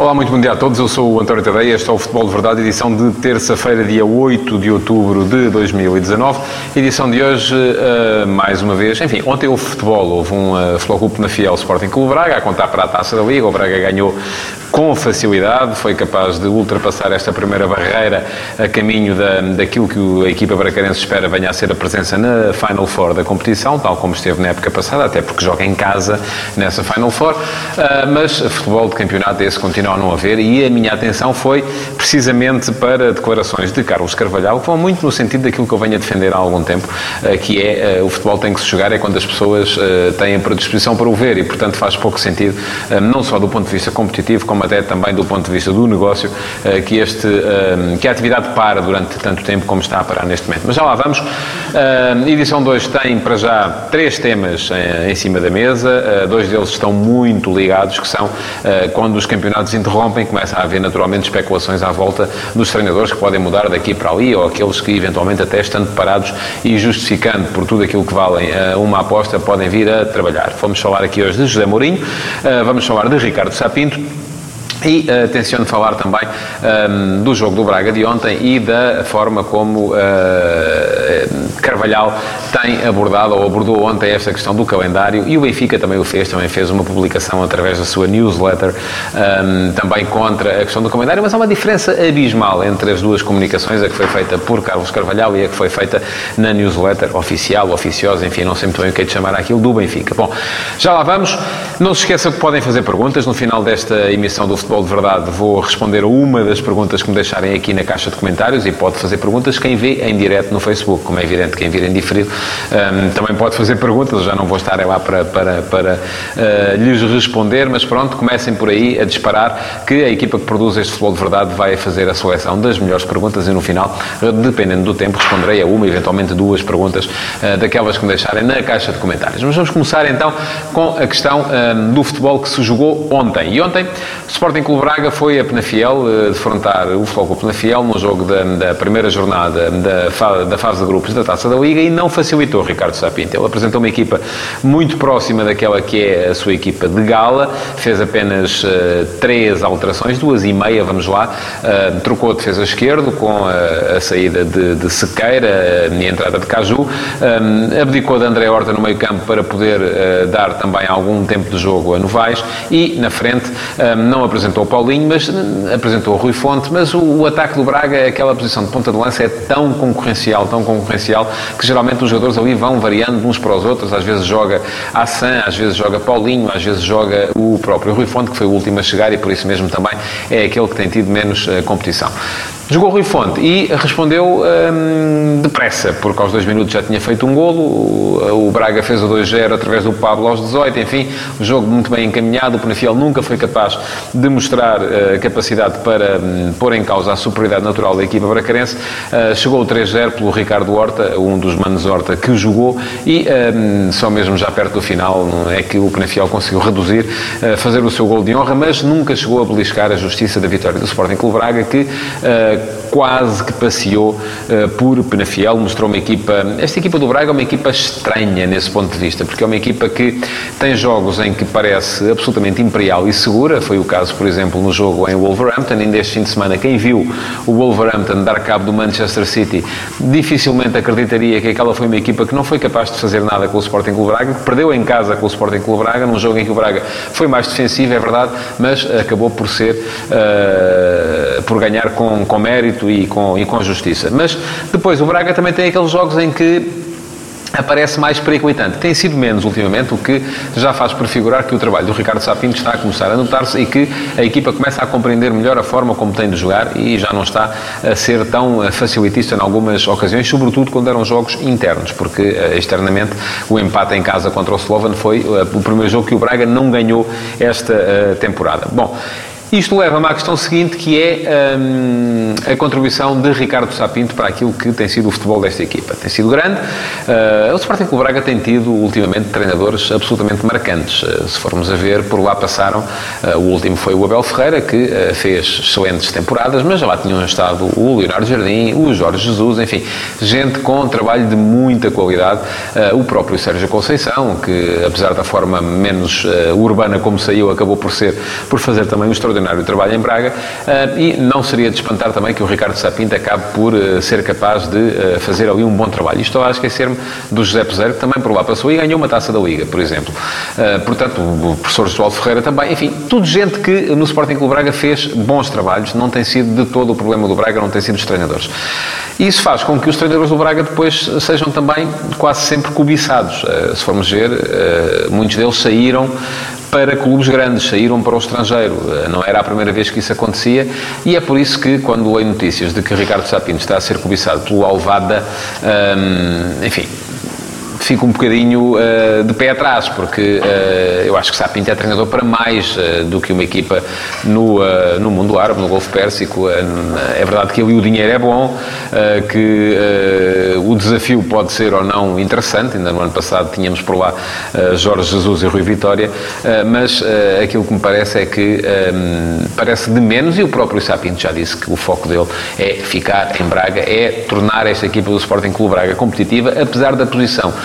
Olá, muito bom dia a todos. Eu sou o António Tadeia. Este é o Futebol de Verdade, edição de terça-feira, dia 8 de outubro de 2019. Edição de hoje, uh, mais uma vez. Enfim, ontem houve futebol. Houve um uh, na Fiel Sporting Clube Braga a contar para a taça da Liga. O Braga ganhou com facilidade, foi capaz de ultrapassar esta primeira barreira a caminho da, daquilo que a equipa bracarense espera venha a ser a presença na Final Four da competição, tal como esteve na época passada, até porque joga em casa nessa Final Four. Uh, mas futebol de campeonato esse continua a não haver, e a minha atenção foi precisamente para declarações de Carlos Carvalhal, que vão muito no sentido daquilo que eu venho a defender há algum tempo, eh, que é eh, o futebol tem que se jogar é quando as pessoas eh, têm a predisposição para o ver, e portanto faz pouco sentido, não só do ponto de vista competitivo, como até também do ponto de vista do negócio, que, este, que a atividade para durante tanto tempo como está a parar neste momento. Mas já lá vamos. Edição 2 tem para já três temas em cima da mesa, dois deles estão muito ligados, que são quando os campeonatos interrompem, começa a haver naturalmente especulações à volta dos treinadores que podem mudar daqui para ali ou aqueles que eventualmente até estando parados e justificando por tudo aquilo que valem eh, uma aposta podem vir a trabalhar. Vamos falar aqui hoje de José Mourinho, eh, vamos falar de Ricardo Sapinto e uh, tenciono falar também um, ehm, do jogo do Braga de ontem e da forma como uh, Carvalhal tem abordado ou abordou ontem esta questão do calendário e o Benfica também o fez, também fez uma publicação através da sua newsletter um, ehm, também contra a questão do calendário, mas há uma diferença abismal entre as duas comunicações, a que foi feita por Carlos Carvalhal e a que foi feita na newsletter oficial, oficiosa, enfim, não sei muito bem o que é de chamar aquilo, do Benfica. Bom, já lá vamos. Não se esqueça que podem fazer perguntas no final desta emissão do Futebol de Verdade. Vou responder a uma das perguntas que me deixarem aqui na caixa de comentários e pode fazer perguntas quem vê em direto no Facebook, como é evidente, quem vir em diferido um, também pode fazer perguntas, já não vou estar lá para, para, para uh, lhes responder, mas pronto, comecem por aí a disparar que a equipa que produz este Futebol de Verdade vai fazer a seleção das melhores perguntas e no final, dependendo do tempo, responderei a uma, eventualmente duas perguntas uh, daquelas que me deixarem na caixa de comentários. Mas vamos começar então com a questão um, do futebol que se jogou ontem. E ontem, o Sporting Clube Braga foi a Penafiel uh, defrontar o Clube Penafiel no jogo da, da primeira jornada da, da fase de grupos da Taça da Liga e não facilitou Ricardo Sapinto. Ele apresentou uma equipa muito próxima daquela que é a sua equipa de gala, fez apenas uh, três alterações, duas e meia, vamos lá, uh, trocou a defesa esquerdo com a, a saída de, de, Sequeira e a entrada de Caju, abdicou de André Horta no meio campo para poder dar também algum tempo de jogo a Novaes e na frente não apresentou o Paulinho, mas apresentou o Rui Fonte, mas o, o ataque do Braga, aquela posição de ponta de lança é tão concorrencial, tão concorrencial, que geralmente os jogadores ali vão variando uns para os outros. Às vezes joga Assan, às vezes joga Paulinho, às vezes joga o próprio Rui Fonte, que foi o último a chegar e por isso mesmo também é aquele que tem tido menos uh, competição. Jogou Rui Fonte e respondeu hum, depressa, porque aos dois minutos já tinha feito um golo. O, o Braga fez o 2-0 através do Pablo aos 18. Enfim, o jogo muito bem encaminhado. O Penafiel nunca foi capaz de mostrar uh, capacidade para um, pôr em causa a superioridade natural da equipa bracarense. Uh, chegou o 3-0 pelo Ricardo Horta, um dos manos Horta que jogou, e um, só mesmo já perto do final é que o Penafiel conseguiu reduzir, uh, fazer o seu gol de honra, mas nunca chegou a beliscar a justiça da vitória do Sporting Clube Braga, que quase que passeou uh, por Penafiel, mostrou uma equipa. Esta equipa do Braga é uma equipa estranha nesse ponto de vista, porque é uma equipa que tem jogos em que parece absolutamente imperial e segura. Foi o caso, por exemplo, no jogo em Wolverhampton. Ainda este fim de semana, quem viu o Wolverhampton dar cabo do Manchester City dificilmente acreditaria que aquela foi uma equipa que não foi capaz de fazer nada com o Sporting Clube Braga, que perdeu em casa com o Sporting Clube Braga, num jogo em que o Braga foi mais defensivo, é verdade, mas acabou por ser, uh, por ganhar com, com mérito e com, e com justiça. Mas depois o Braga também tem aqueles jogos em que aparece mais periclitante. Tem sido menos ultimamente, o que já faz prefigurar que o trabalho do Ricardo Sapinto está a começar a notar-se e que a equipa começa a compreender melhor a forma como tem de jogar e já não está a ser tão eh, facilitista em algumas ocasiões, sobretudo quando eram jogos internos, porque eh, externamente o empate em casa contra o Slovan foi eh, o primeiro jogo que o Braga não ganhou esta temporada. Bom, Isto leva-me à questão seguinte, que é hum, a contribuição de Ricardo Sapinto para aquilo que tem sido o futebol desta equipa. Tem sido grande. Uh, o Sporting Clube Braga tem tido, ultimamente, treinadores absolutamente marcantes. Uh, se formos a ver, por lá passaram, uh, o último foi o Abel Ferreira, que fez excelentes temporadas, mas já lá tinham estado o Leonardo Jardim, o Jorge Jesus, enfim, gente com trabalho de muita qualidade. o próprio Sérgio Conceição, que, apesar da forma menos urbana como saiu, acabou por ser, por fazer também um extraordinário extraordinário trabalho em Braga uh, e não seria de espantar também que o Ricardo Sapinto acabe por uh, ser capaz de uh, fazer ali um bom trabalho. Estou a esquecer-me do José Peseiro, que também por lá passou e ganhou uma taça da Liga, por exemplo. portanto, o professor Josualdo Ferreira também. Enfim, tudo gente que no Sporting Clube Braga fez bons trabalhos, não tem sido de todo o problema do Braga, não tem sido os treinadores. E isso faz com que os treinadores do Braga depois sejam também quase sempre cobiçados. se formos ver, muitos deles saíram para clubes grandes, saíram para o estrangeiro. Eh, não era a primeira vez que isso acontecia e é por isso que, quando leio notícias de que Ricardo Sapinto está a ser cobiçado pelo Alvada, hum, enfim, fico um bocadinho uh, de pé atrás, porque uh, eu acho que Sapinto é treinador para mais uh, do que uma equipa no, no mundo árabe, no Golfo Pérsico. é verdade que ali o dinheiro é bom, que o desafio pode ser ou não interessante. Ainda no ano passado tínhamos por lá Jorge Jesus e Rui Vitória, mas aquilo que me parece é que parece de menos, e o próprio Sapinto já disse que o foco dele é ficar em Braga, é tornar esta equipa do Sporting Clube Braga competitiva, apesar da posição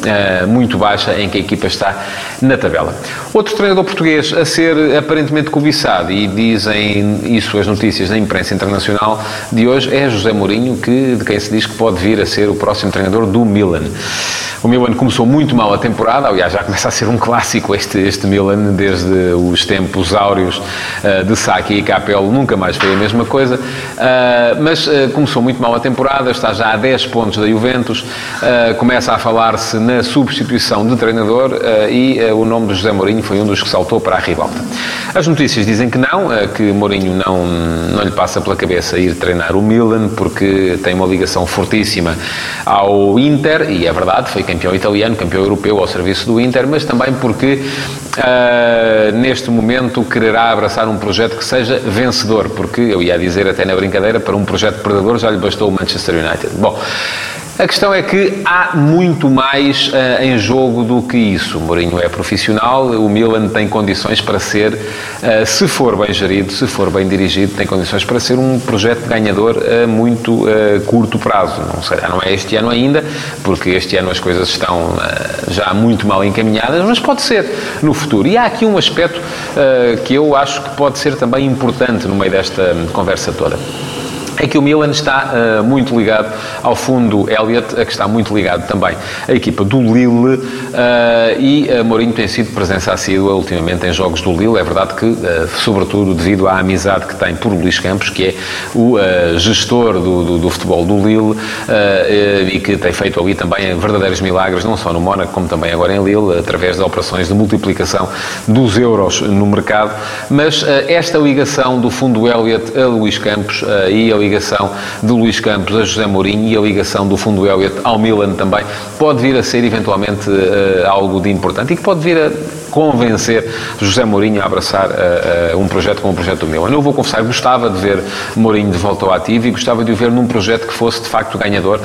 uh, muito baixa em que a equipa está na tabela. Outro treinador português a ser aparentemente cobiçado, e dizem isso as notícias da imprensa internacional de hoje, é José Mourinho, que, de quem se diz que pode vir a ser o próximo treinador do Milan. O Milan começou muito mal a temporada, aliás, já começa a ser um clássico este, este Milan, desde os tempos áureos uh, de Saki e Capello, nunca mais foi a mesma coisa, uh, mas começou muito mal a temporada, está já a 10 pontos da Juventus, começa a falar-se na substituição de treinador e o nome de José Mourinho foi um dos que saltou para a ribalta. As notícias dizem que não, que Mourinho não, não lhe passa pela cabeça ir treinar o Milan, porque tem uma ligação fortíssima ao Inter, e é verdade, foi campeão italiano, campeão europeu ao serviço do Inter, mas também porque uh, neste momento quererá abraçar um projeto que seja vencedor, porque eu ia dizer até na brincadeira, para um projeto perdedor já lhe bastou o Manchester United. Bom, a questão é que há muito mais uh, em jogo do que isso. O Mourinho é profissional, o Milan tem condições para ser, uh, se for bem gerido, se for bem dirigido, tem condições para ser um projeto ganhador a muito uh, curto prazo. Não, sei, não é este ano ainda, porque este ano as coisas estão já muito mal encaminhadas, mas pode ser no futuro. E há aqui um aspecto que eu acho que pode ser também importante no meio desta conversa toda é que o Milan está uh, muito ligado ao fundo Elliott, a que está muito ligado também à equipa do Lille uh, e uh, Mourinho tem sido presença assídua ultimamente em jogos do Lille. É verdade que, sobretudo devido à amizade que tem por Luís Campos, que é o gestor do, do, do, futebol do Lille e que tem feito ali também verdadeiros milagres, não só no Mónaco, como também agora em Lille, através de operações de multiplicação dos euros no mercado. Mas esta ligação do fundo Elliott a Luís Campos e a ligação de Luís Campos a José Mourinho e a ligação do Fundo Elliott ao Milan também. Pode vir a ser eventualmente uh, algo de importante e que pode vir a convencer José Mourinho a abraçar uh, uh, um projeto como o projeto do Milan. Eu vou confessar, gostava de ver Mourinho de volta ao ativo e gostava de o ver num projeto que fosse de facto ganhador,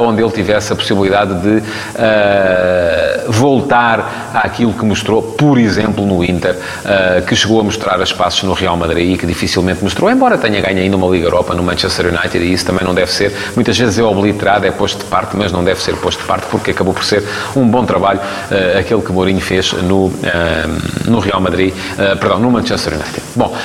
onde ele tivesse a possibilidade de voltar àquilo que mostrou, por exemplo, no Inter, que chegou a mostrar as passos no Real Madrid e que dificilmente mostrou, embora tenha ganho ainda uma Liga Europa no Manchester United e isso também não deve ser, muitas vezes é obliterado, é posto de parte, mas não deve ser posto de parte porque acabou por ser um bom trabalho uh, aquele que Mourinho fez no, uh, no Real Madrid, uh, perdão, no Manchester United. Bom,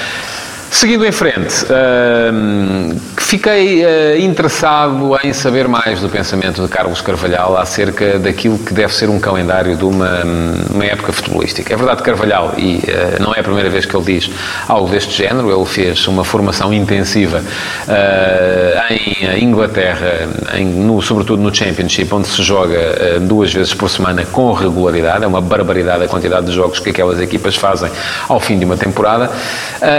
Seguindo em frente, uh, fiquei uh, interessado em saber mais do pensamento de Carlos Carvalhal acerca daquilo que deve ser um calendário de uma, uma época futebolística. É verdade, Carvalhal, e uh, não é a primeira vez que ele diz algo deste género, ele fez uma formação intensiva ah, em Inglaterra, em, no, sobretudo no Championship, onde se joga duas vezes por semana com regularidade, é uma barbaridade a quantidade de jogos que aquelas equipas fazem ao fim de uma temporada,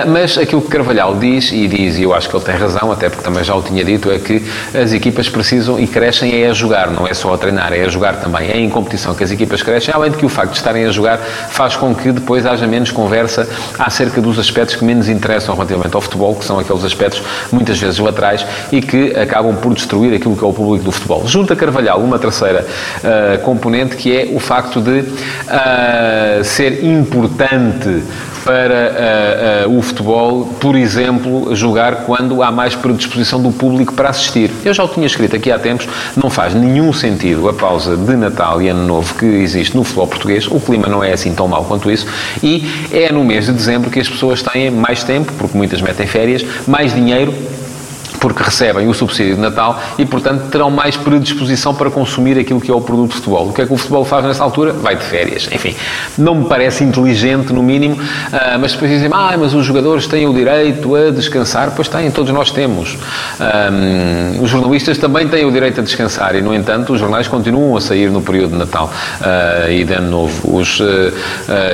mas aquilo aquilo que Carvalhal diz, e diz, e eu acho que ele tem razão, até também já o tinha dito, é que as equipas precisam e crescem é a jogar, não é só a treinar, é a jogar também. É em competição que as equipas crescem, além de que o facto de estarem a jogar faz com que depois haja menos conversa acerca dos aspectos que menos interessam relativamente ao futebol, que são aqueles aspectos muitas vezes laterais e que acabam por destruir aquilo que é o público do futebol. Junta Carvalhal, uma terceira uh, componente que é o facto de uh, ser importante para uh, uh, o futebol, por exemplo, jogar quando há mais predisposição do público para assistir. Eu já o tinha escrito aqui há tempos, não faz nenhum sentido a pausa de Natal e Ano Novo que existe no futebol português, o clima não é assim tão mau quanto isso, e é no mês de dezembro que as pessoas têm mais tempo, porque muitas metem férias, mais dinheiro porque recebem o subsídio de Natal e, portanto, terão mais predisposição para consumir aquilo que é o produto de futebol. O que é que o futebol faz nessa altura? Vai de férias. Enfim, não me parece inteligente, no mínimo, uh, mas depois dizem, ah, mas os jogadores têm o direito a descansar. Pois têm, todos nós temos. Um, os jornalistas também têm o direito a descansar e, no entanto, os jornais continuam a sair no período de Natal uh, e de Ano Novo. Os,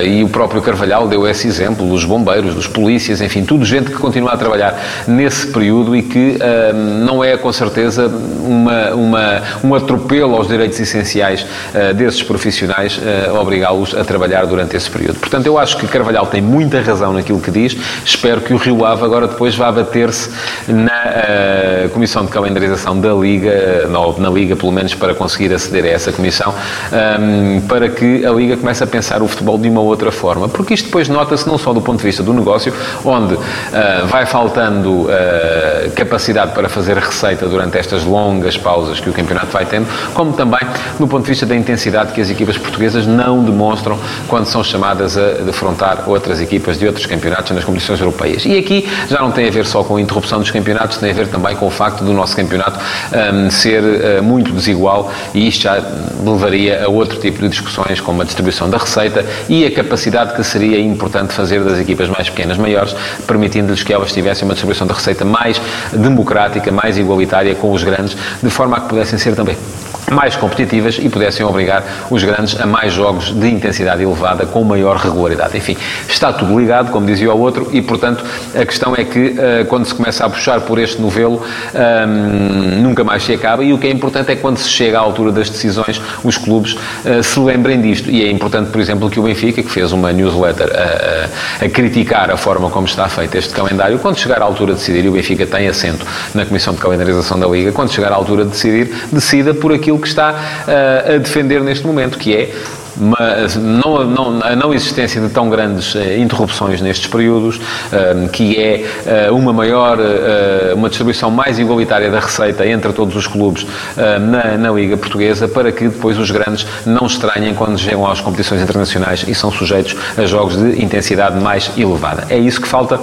e o próprio Carvalhal deu esse exemplo, dos bombeiros, dos polícias, enfim, tudo gente que continua a trabalhar nesse período e que não é com certeza uma, uma, um atropelo aos direitos essenciais uh, desses profissionais uh, obrigá-los a trabalhar durante esse período. Portanto, eu acho que Carvalhal tem muita razão naquilo que diz. Espero que o Rio Ave agora depois vá bater-se na uh, Comissão de Calendarização da Liga, na, na, Liga pelo menos, para conseguir aceder a essa comissão, um, para que a Liga comece a pensar o futebol de uma outra forma. Porque isto depois nota-se não só do ponto de vista do negócio, onde vai faltando capacidade capacidade para fazer receita durante estas longas pausas que o campeonato vai tendo, como também no ponto de vista da intensidade que as equipas portuguesas não demonstram quando são chamadas a defrontar outras equipas de outros campeonatos nas competições europeias. E aqui já não tem a ver só com a interrupção dos campeonatos, tem a ver também com o facto do nosso campeonato um, ser uh, muito desigual e isto já levaria a outro tipo de discussões, como a distribuição da receita e a capacidade que seria importante fazer das equipas mais pequenas maiores, permitindo-lhes que elas tivessem uma distribuição da receita mais democrática democrática, mais igualitária com os grandes, de forma a que pudessem ser também mais competitivas e pudessem obrigar os grandes a mais jogos de intensidade elevada com maior regularidade. Enfim, está tudo ligado, como dizia o outro, e portanto a questão é que uh, quando se começa a puxar por este novelo, um, nunca mais se acaba. E o que é importante é quando se chega à altura das decisões, os clubes uh, se lembrem disto. E é importante, por exemplo, que o Benfica, que fez uma newsletter a, a, a criticar a forma como está feito este calendário, quando chegar à altura de decidir, e o Benfica tem assento na Comissão de Calendarização da Liga, quando chegar à altura de decidir, decida por aquilo que está uh, a defender neste momento, que é não, não, a não existência de tão grandes uh, interrupções nestes períodos, uh, que é uma maior, uma distribuição mais igualitária da receita entre todos os clubes na, na, Liga Portuguesa, para que depois os grandes não estranhem quando chegam às competições internacionais e são sujeitos a jogos de intensidade mais elevada. É isso que falta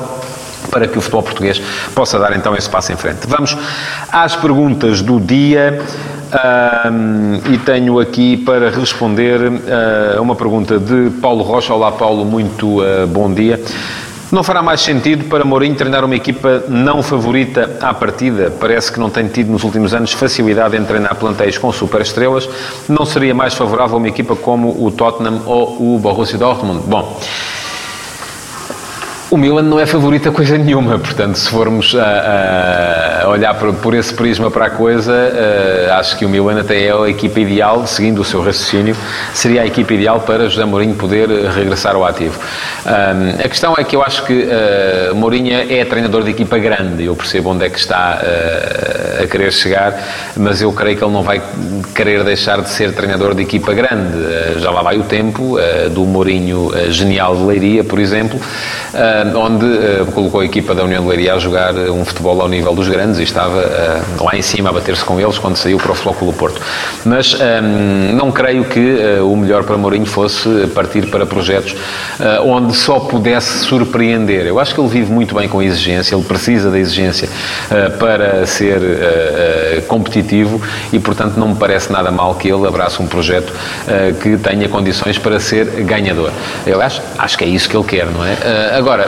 para que o futebol português possa dar então esse passo em frente. Vamos às perguntas do dia. Um, e tenho aqui para responder uh, a uma pergunta de Paulo Rocha. Olá, Paulo, muito uh, bom dia. Não fará mais sentido para Mourinho treinar uma equipa não favorita à partida? Parece que não tem tido nos últimos anos facilidade em treinar plantéis com superestrelas. Não seria mais favorável uma equipa como o Tottenham ou o Borussia Dortmund? Bom, o Milan não é favorito a coisa nenhuma, portanto, se formos a, a olhar por, por, esse prisma para a coisa, uh, acho que o Milan até é a equipa ideal, seguindo o seu raciocínio, seria a equipa ideal para José Mourinho poder regressar ao ativo. Um, a questão é que eu acho que uh, Mourinho é treinador de equipa grande, eu percebo onde é que está uh, a querer chegar, mas eu creio que ele não vai querer deixar de ser treinador de equipa grande. Já lá vai o tempo do Mourinho genial de Leiria, por exemplo onde uh, colocou a equipa da União de Leiria a jogar eh, um futebol ao nível dos grandes e estava lá em cima a bater-se com eles quando saiu para o Flóculo Porto. Mas ehm, não creio que o melhor para Mourinho fosse partir para projetos onde só pudesse surpreender. Eu acho que ele vive muito bem com a exigência, ele precisa da exigência para ser competitivo e, portanto, não me parece nada mal que ele abrace um projeto que tenha condições para ser ganhador. Eu acho, acho que é isso que ele quer, não é? agora,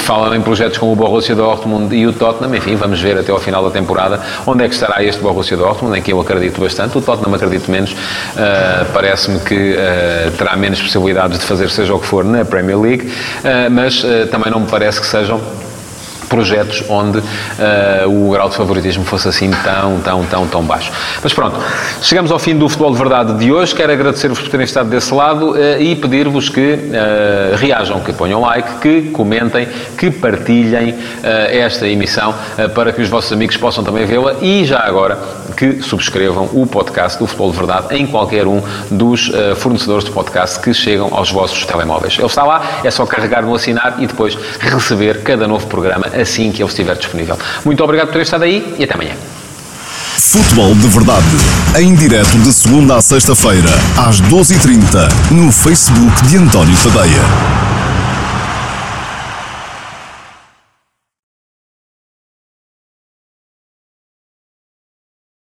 falam em projetos como o Borussia Dortmund e o Tottenham, enfim, vamos ver até ao final da temporada onde é que estará este Borussia Dortmund, em que eu acredito bastante, o Tottenham acredito menos, uh, parece-me que uh, terá menos possibilidades de fazer seja o que for na Premier League, uh, mas também não me parece que sejam projetos onde uh, o grau de favoritismo fosse assim tão, tão, tão, tão baixo. Mas pronto, chegamos ao fim do Futebol de Verdade de hoje. Quero agradecer-vos por terem estado desse lado uh, e pedir-vos que uh, reajam, que ponham like, que comentem, que partilhem esta emissão para que os vossos amigos possam também vê-la e já agora que subscrevam o podcast do Futebol de Verdade em qualquer um dos fornecedores de podcast que chegam aos vossos telemóveis. Ele está lá, é só carregar no assinar e depois receber cada novo programa assim que ele estiver disponível. Muito obrigado por ter estado aí e até amanhã. Futebol de Verdade, em direto de segunda a sexta-feira, às 12h30, no Facebook de António Tadeia.